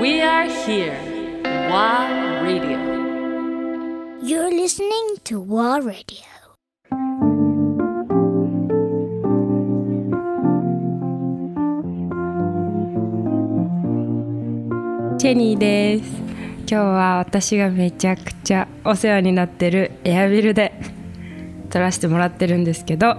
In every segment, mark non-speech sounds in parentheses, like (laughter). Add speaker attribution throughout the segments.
Speaker 1: We are here. WA Radio.
Speaker 2: You're listening to War Radio.
Speaker 3: チェニーです今日は私がめちゃくちゃお世話になってるエアビルで撮らせてもらってるんですけど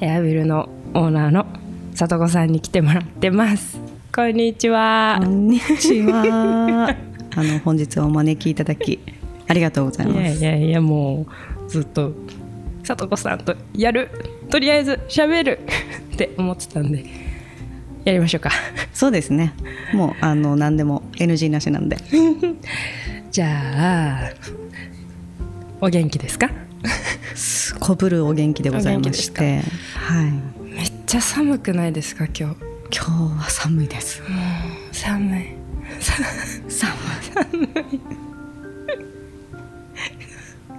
Speaker 3: エアビルのオーナーの里子さんに来てもらってますこんにちは
Speaker 4: こんにちは。(laughs) あの本日はお招きいただきありがとうござい
Speaker 3: い
Speaker 4: ます。
Speaker 3: やいやいやもうずっと里子さんとやるとりあえず喋る (laughs) って思ってたんでやりましょうか
Speaker 4: そうですね。もうあの何でも NG なしなんで。(laughs)
Speaker 3: じゃあお元気ですか？
Speaker 4: すこぶるお元気でございまして、はい。
Speaker 3: めっちゃ寒くないですか今日？
Speaker 4: 今日は寒いです。
Speaker 3: 寒い
Speaker 4: 寒い。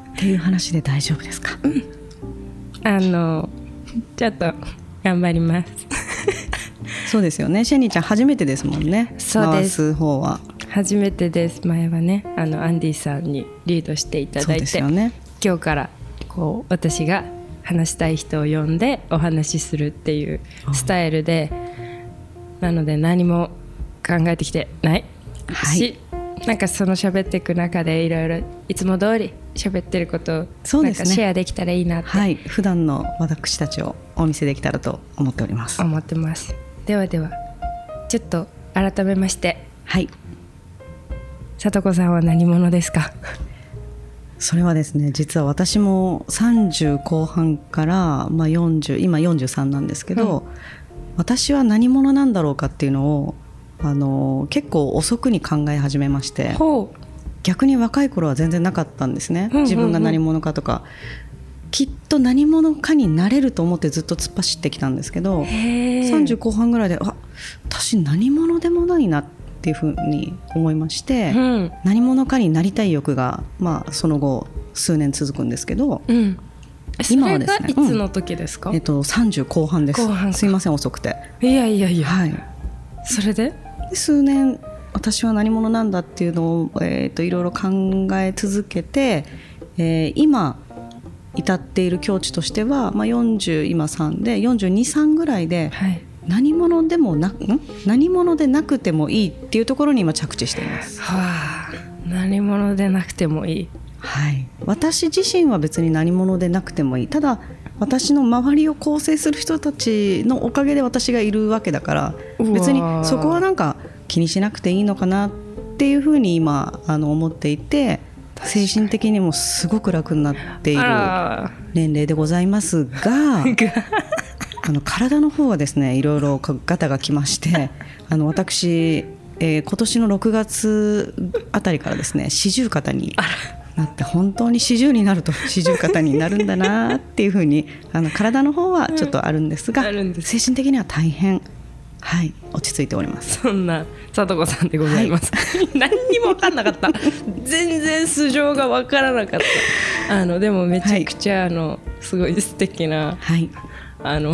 Speaker 4: っていう話で大丈夫ですか？
Speaker 3: あのちょっと頑張ります
Speaker 4: そうですよね。シェニーちゃん初めてですもんね。
Speaker 3: そうです
Speaker 4: 回す方は。
Speaker 3: 初めてです前はねあのアンディさんにリードしていただいて、
Speaker 4: ね。
Speaker 3: 今日からこう私が話したい人を呼んでお話しするっていうスタイルでなので何も考えてきてない。し、なんかその喋っていく中でいろいろいつも通り喋ってることをなん
Speaker 4: そうですね。
Speaker 3: かシェアできたらいいなって。
Speaker 4: はい。普段の私たちをお見せできたらと思っております。
Speaker 3: 思ってます。ではではちょっと改めまして。
Speaker 4: はい。
Speaker 3: さ子さんは何者ですか？
Speaker 4: それはですね実は私も30後半から、まあ、40今43なんですけど、私は何者なんだろうかっていうのをあの結構遅くに考え始めまして
Speaker 3: ほ
Speaker 4: 逆に若い頃は全然なかったんですね、自分が何者かとか。きっと何者かになれると思ってずっと突っ走ってきたんですけど
Speaker 3: うへー。
Speaker 4: 30後半ぐらいであ私何者でもないなっていうふうに思いまして。
Speaker 3: うん。
Speaker 4: 何者かになりたい欲が、まあ、その後数年続くんですけど、
Speaker 3: うん
Speaker 4: 今はですね
Speaker 3: がいつの時ですか、
Speaker 4: えっと、30後半です。
Speaker 3: 後半か。
Speaker 4: すいません遅くて、
Speaker 3: いやいやいや、
Speaker 4: はい、
Speaker 3: それで？
Speaker 4: で数年私は何者なんだっていうのを、えっといろいろ考え続けて、えー今至っている境地としては、まあ、40今3で423ぐらいで
Speaker 3: はい。
Speaker 4: 何者でもな何者でなくてもいいっていうところに今着地しています。
Speaker 3: はあ。何者でなくてもいい
Speaker 4: はい、私自身は別に何者でなくてもいい。ただ私の周りを構成する人たちのおかげで私がいるわけだから別にそこはなんか気にしなくていいのかなっていうふうに今あの思っていて精神的にもすごく楽になっている
Speaker 3: あ
Speaker 4: 年齢でございますが (laughs) あの体の方はですねいろいろガタがきまして (laughs) あの私、えー今年の6月あたりからですね四十肩になって本当に四十になると (laughs) 四十肩になるんだなっていうふうにあの体の方はちょっとあるんですが、
Speaker 3: うんす。
Speaker 4: 精神的には大変。はい。落ち着いております。
Speaker 3: そんな里子さんでございます、(laughs) 何にも分かんなかった。全然素性が分からなかった。あのでもめちゃくちゃ、あのすごい素敵な
Speaker 4: はい。
Speaker 3: あの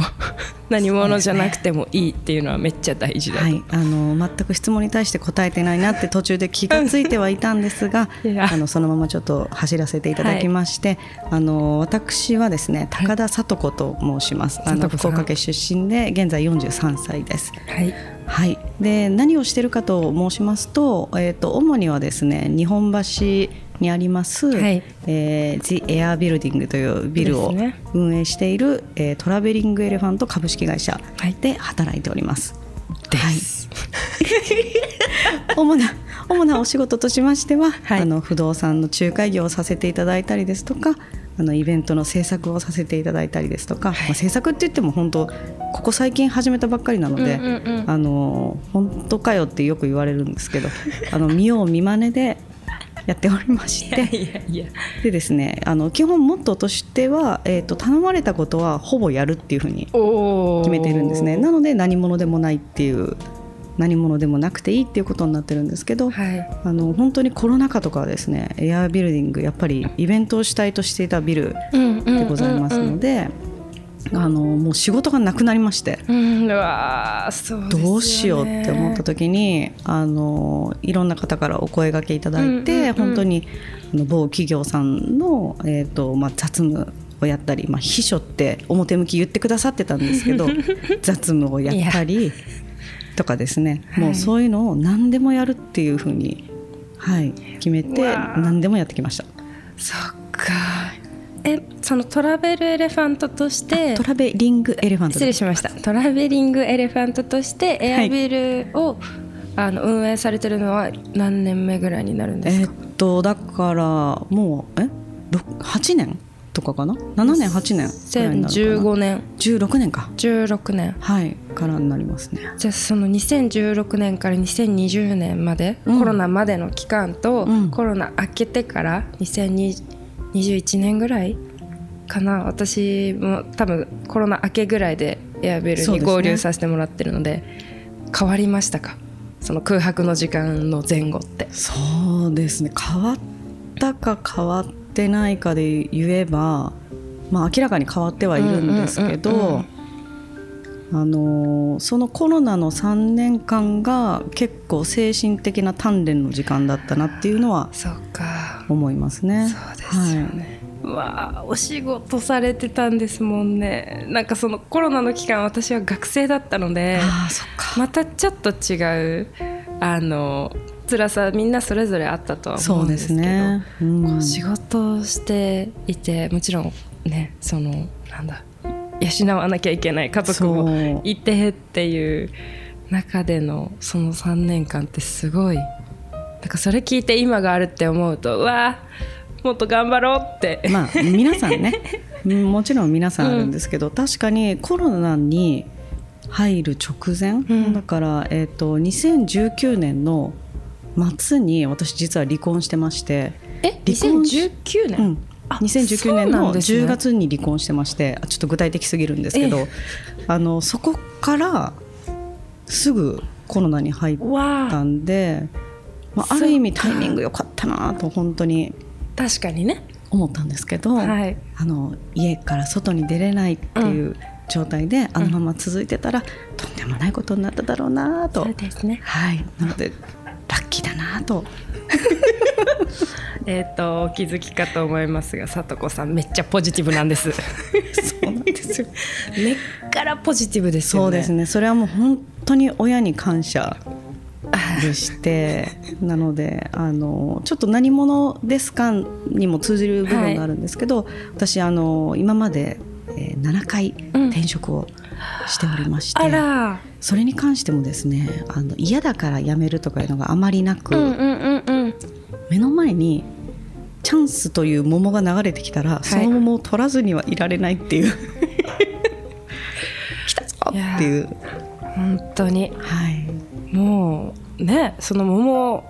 Speaker 3: 何者じゃなくてもいいっていうのはめっちゃ大事だと、
Speaker 4: はい、あの全く質問に対して答えてないなって途中で気がついてはいたんですが (laughs) あのそのままちょっと走らせていただきまして、あの私はですね高田聡子と申します、あの
Speaker 3: 聡子さん。
Speaker 4: 福岡県出身で現在43歳です。
Speaker 3: はい。
Speaker 4: はい、で何をしてるかと申しますと,、えー、と主にはですね日本橋にあります、
Speaker 3: はい。
Speaker 4: えー、The Air Building というビルを運営している、えートラベリングエレファント株式会社
Speaker 3: はい。
Speaker 4: で働いております。
Speaker 3: です、(laughs)
Speaker 4: 主な主なお仕事としましては、
Speaker 3: はい。
Speaker 4: あの不動産の仲介業をさせていただいたりですとかあのイベントの制作をさせていただいたりですとか、まあ、制作って言っても本当ここ最近始めたばっかりなので、
Speaker 3: うんうんうん。
Speaker 4: あの本当かよってよく言われるんですけど (laughs) あの見よう見まねでやっておりまし
Speaker 3: い
Speaker 4: て
Speaker 3: やいやいや。
Speaker 4: でですねあの基本モットーとしては、えー、と頼まれたことはほぼやるっていうふうに
Speaker 3: お
Speaker 4: 決めているんですね。なので何者でもないっていう何者でもなくていいっていうことになってるんですけど、
Speaker 3: はい。
Speaker 4: あの本当にコロナ禍とかはですねエアービルディングやっぱりイベントを主体としていたビルでございますので、あのもう仕事がなくなりまして。
Speaker 3: うんうわーそうね。
Speaker 4: どうしようって思った時にあのいろんな方からお声掛けいただいて、
Speaker 3: うんうんうん。
Speaker 4: 本当にあの某企業さんの、えーとまあ、雑務をやったり、まあ、秘書って表向き言ってくださってたんですけど (laughs) 雑務をやったりとかですねもうそういうのを何でもやるっていうふうに、はい、決めて何でもやってきました。
Speaker 3: そっか。えそのトラベルエレファントとして
Speaker 4: トラベリングエレファント
Speaker 3: 失礼しました。トラベリングエレファントとしてエアビルを、あの運営されてるのは何年目ぐらいになるんですか、
Speaker 4: えーっとだからもうえ？ろ8年？とかかな？7年8年くらいになるかな
Speaker 3: ？2015年。
Speaker 4: 16年か。
Speaker 3: 16年。
Speaker 4: はいからになりますね。
Speaker 3: じゃあその2016年から2020年まで、
Speaker 4: うん。
Speaker 3: コロナまでの期間と、
Speaker 4: うん。
Speaker 3: コロナ明けてから2021年ぐらいかな。私も多分コロナ明けぐらいでエアベルに合流させてもらってるので変わりましたか？その空白の時間の前後って。
Speaker 4: そうですね。変わったか変わってないかで言えばまあ明らかに変わってはいるんですけど、
Speaker 3: うんうんうんうん
Speaker 4: あのーそのコロナの3年間が結構精神的な鍛錬の時間だったなっていうのは
Speaker 3: そうか。
Speaker 4: 思いますね。
Speaker 3: そうですよね、うわあお仕事されてたんですもんね。なんかそのコロナの期間私は学生だったので
Speaker 4: ああそっか。
Speaker 3: またちょっと違うあの辛さみんなそれぞれあったとは思
Speaker 4: そう
Speaker 3: んですけど
Speaker 4: すね。うん。
Speaker 3: 仕事をしていてもちろんねそのなんだ養わなきゃいけない家族
Speaker 4: そ
Speaker 3: も
Speaker 4: う。
Speaker 3: いてっていう中でのその3年間ってすごいなんかそれ聞いて今があるって思うとうわもっと頑張ろうって、
Speaker 4: まあ皆さんね。う (laughs) んもちろん皆さんあるんですけど、確かにコロナに入る直前、
Speaker 3: ん。
Speaker 4: だから、えー、と2019年の末に私実は離婚してまして、
Speaker 3: え
Speaker 4: 離婚し
Speaker 3: 2019年、
Speaker 4: うん、
Speaker 3: あ
Speaker 4: 2019年の
Speaker 3: ですね。
Speaker 4: 10月に離婚してましてあちょっと具体的すぎるんですけど、
Speaker 3: え
Speaker 4: あのそこからすぐコロナに入ったんで、まあ、ある意味タイミング良かったなと本当に
Speaker 3: 確かにね。
Speaker 4: 思ったんですけど、
Speaker 3: はい。
Speaker 4: あの家から外に出れないっていう状態で、あのまま続いてたら、とんでもないことになっただろうなと、
Speaker 3: そうですね。
Speaker 4: はい、なのでラッキーだなと。(laughs)
Speaker 3: えっ、とお気づきかと思いますがさとこさんめっちゃポジティブなんです。
Speaker 4: そうなんですよ。
Speaker 3: 根っからポジティブですよね。
Speaker 4: そうですね。それはもう本当に親に感謝でして (laughs) なのであのちょっと何者ですかにも通じる部分があるんですけど、私あの今まで、えー7回
Speaker 3: うん
Speaker 4: 転職をしておりまして、
Speaker 3: あら
Speaker 4: それに関してもですねあの嫌だから辞めるとかいうのがあまりなく、
Speaker 3: うんうんうんうん。
Speaker 4: 目の前にチャンスという桃が流れてきたら、その桃を取らずにはいられないっていう。(laughs) 来たぞっていう。
Speaker 3: 本当に。
Speaker 4: はい。
Speaker 3: もうねその桃を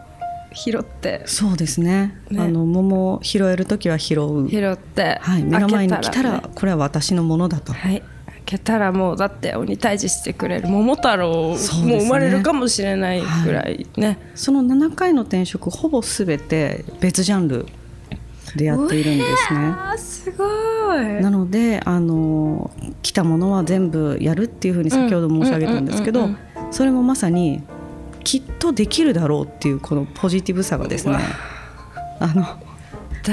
Speaker 3: 拾って。
Speaker 4: そうですね。
Speaker 3: ね。
Speaker 4: あの桃を拾える時は拾う、
Speaker 3: 拾って、
Speaker 4: はい、目の前に来たら
Speaker 3: ね。
Speaker 4: これは私のものだと、
Speaker 3: はい。開けたらもうだって鬼退治してくれる桃太郎もう生まれるかもしれないぐらいね。
Speaker 4: その7回の転職ほぼ全て別ジャンルでやっているんですね。
Speaker 3: すごい。
Speaker 4: なのであの来たものは全部やるっていうふうに先ほど申し上げたんですけどそれもまさにきっとできるだろうっていうこのポジティブさがですねあの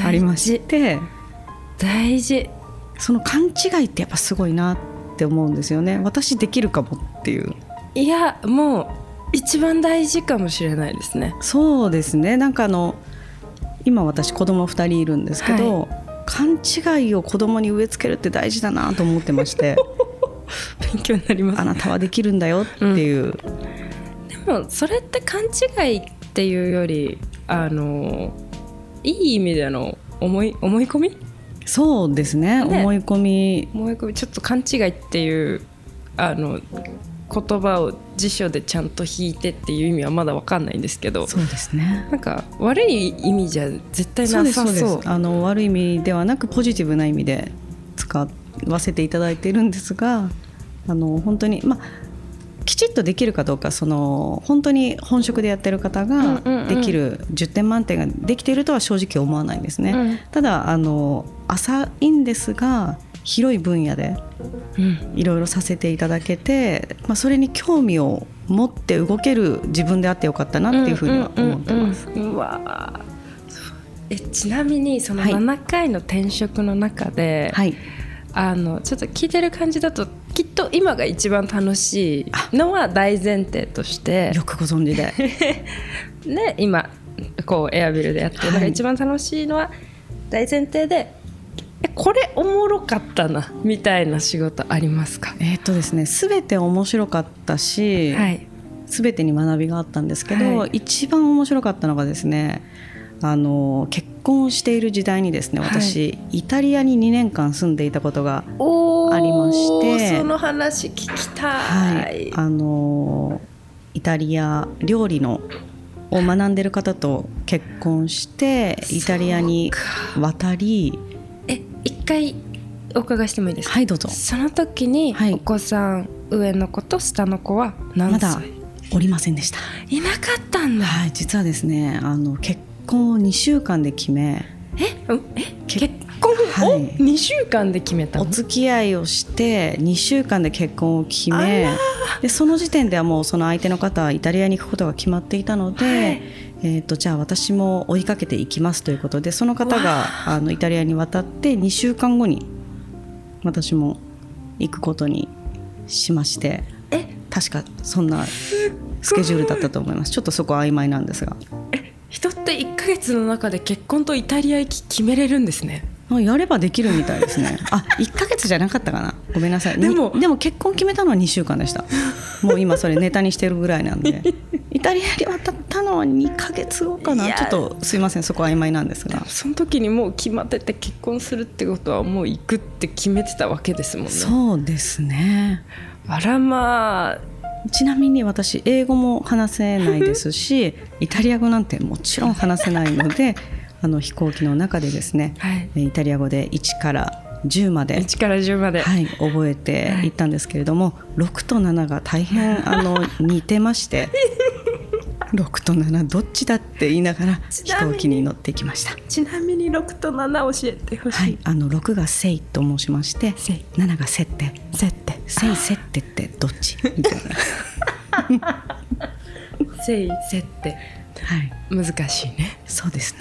Speaker 4: ありまして。
Speaker 3: 大事。
Speaker 4: その勘違いってやっぱすごいなって思うんですよね。私できるかもっていう。
Speaker 3: いやもう一番大事かもしれないですね。
Speaker 4: そうですね。なんかあの今私子供2人いるんですけど、勘違いを子供に植え付けるって大事だなと思ってまして。(laughs)
Speaker 3: 勉強になります。
Speaker 4: あなたはできるんだよっていう、
Speaker 3: でもそれって勘違いっていうよりあのいい意味での思い思い込み
Speaker 4: そうですね。
Speaker 3: ね。
Speaker 4: 思い込み。
Speaker 3: 思い込みちょっと勘違いっていうあの言葉を辞書でちゃんと引いてっていう意味はまだわかんないんですけど
Speaker 4: そうですね。
Speaker 3: なんか悪い意味じゃ絶対なさそう。
Speaker 4: あの悪い意味ではなくポジティブな意味で使わせていただいているんですがあの本当にまあきちっとできるかどうかその本当に本職でやってる方が
Speaker 3: うんうんうん。
Speaker 4: できる10点満点ができているとは正直思わないんですね、
Speaker 3: うん。
Speaker 4: ただあの浅いんですが広い分野で
Speaker 3: うん。
Speaker 4: いろいろさせていただけて、まあ、それに興味を持って動ける自分であってよかったなっていうふうには思ってます。
Speaker 3: うわー。えちなみにその
Speaker 4: はい。
Speaker 3: 7回の転職の中で、
Speaker 4: はい、
Speaker 3: あのちょっと聞いてる感じだときっと今が一番楽しいのは大前提として
Speaker 4: よくご存知で。(laughs)
Speaker 3: ね今こうエアビルでやってるのが
Speaker 4: はい。
Speaker 3: 一番楽しいのは大前提で、えこれおもろかったなみたいな仕事ありますか？
Speaker 4: えーっとですね全て面白かったし、
Speaker 3: はい。
Speaker 4: 全てに学びがあったんですけど、
Speaker 3: はい。
Speaker 4: 一番面白かったのがですねあの結婚している時代にですね私、イタリアに2年間住んでいたことがありまして
Speaker 3: その話聞きた
Speaker 4: はい。い、あのイタリア料理のを学んでる方と結婚してイタリアに渡り
Speaker 3: え一回お伺いしてもいいですか、
Speaker 4: はいどうぞ。
Speaker 3: その時に
Speaker 4: はい。
Speaker 3: お子さん、上の子と下の子は
Speaker 4: ま
Speaker 3: 何歳、
Speaker 4: だおりませんでした。
Speaker 3: いなかったんだ、
Speaker 4: はい実はですねあの結婚を2週間で決め
Speaker 3: え？うん？え？
Speaker 4: け
Speaker 3: 結婚を？
Speaker 4: はい。
Speaker 3: 2週間で決めたの？
Speaker 4: お付き合いをして2週間で結婚を決めでその時点ではもうその相手の方はイタリアに行くことが決まっていたので、
Speaker 3: はい
Speaker 4: えー、とじゃあ私も追いかけていきますということでその方があのイタリアに渡って2週間後に私も行くことにしまして
Speaker 3: え？
Speaker 4: 確かそんなスケジュールだったと思います。ちょっとそこは曖昧なんですが。
Speaker 3: 人って1ヶ月の中で結婚とイタリア行き決めれるんですね。
Speaker 4: あやればできるみたいですね。あ1ヶ月じゃなかったかな。ごめんなさい。
Speaker 3: でも
Speaker 4: にでも結婚決めたのは2週間でした。もう今それネタにしてるぐらいなんで。(laughs) イタリアに渡ったのは2ヶ月後かな。ちょっとすいません。そこは曖昧なんですが。
Speaker 3: その時にもう決まってて結婚するってことはもう行くって決めてたわけですもんね。
Speaker 4: そうですね。
Speaker 3: あらまあ。
Speaker 4: ちなみに私英語も話せないですしイタリア語なんてもちろん話せないのであの飛行機の中でですね、
Speaker 3: はい。
Speaker 4: イタリア語で1から10まで。
Speaker 3: 1から10まで、
Speaker 4: はい、覚えてい。ったんですけれども、6と7が大変あの似てまして (laughs) 6と7どっちだって言いながら飛行機に乗ってきました。
Speaker 3: ちなみに6と7教えてほしい、
Speaker 4: はい、あの6が「せい」と申しまして
Speaker 3: せい。
Speaker 4: 7が「せって」「せって」「せいせって」ってどっちみたいな。(laughs)
Speaker 3: せいせって。
Speaker 4: はい。
Speaker 3: 難しいね。
Speaker 4: そうですね